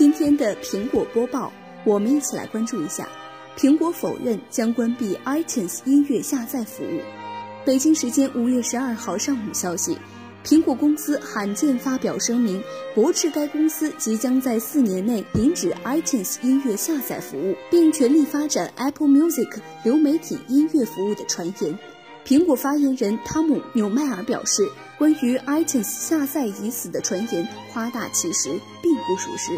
今天的苹果播报，我们一起来关注一下：苹果否认将关闭 iTunes 音乐下载服务。北京时间五月十二号上午消息，苹果公司罕见发表声明，驳斥该公司即将在四年内停止 iTunes 音乐下载服务，并全力发展 Apple Music 流媒体音乐服务的传言。苹果发言人汤姆·纽迈尔表示，关于 iTunes 下载已死的传言夸大其词，并不属实。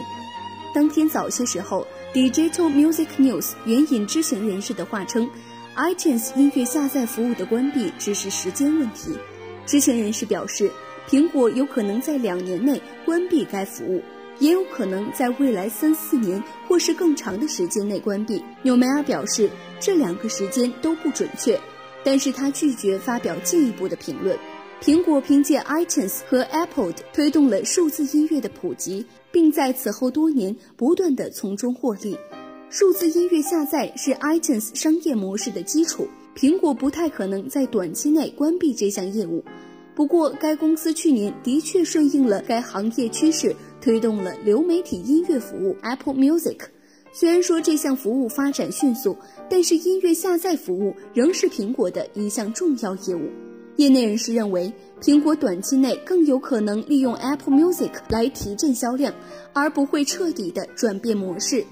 当天早些时候，Digital Music News 援引知情人士的话称，iTunes 音乐下载服务的关闭只是时间问题。知情人士表示，苹果有可能在两年内关闭该服务，也有可能在未来三四年或是更长的时间内关闭。纽梅尔表示，这两个时间都不准确，但是他拒绝发表进一步的评论。苹果凭借 iTunes 和 Apple 推动了数字音乐的普及，并在此后多年不断的从中获利。数字音乐下载是 iTunes 商业模式的基础，苹果不太可能在短期内关闭这项业务。不过，该公司去年的确顺应了该行业趋势，推动了流媒体音乐服务 Apple Music。虽然说这项服务发展迅速，但是音乐下载服务仍是苹果的一项重要业务。业内人士认为，苹果短期内更有可能利用 Apple Music 来提振销量，而不会彻底的转变模式。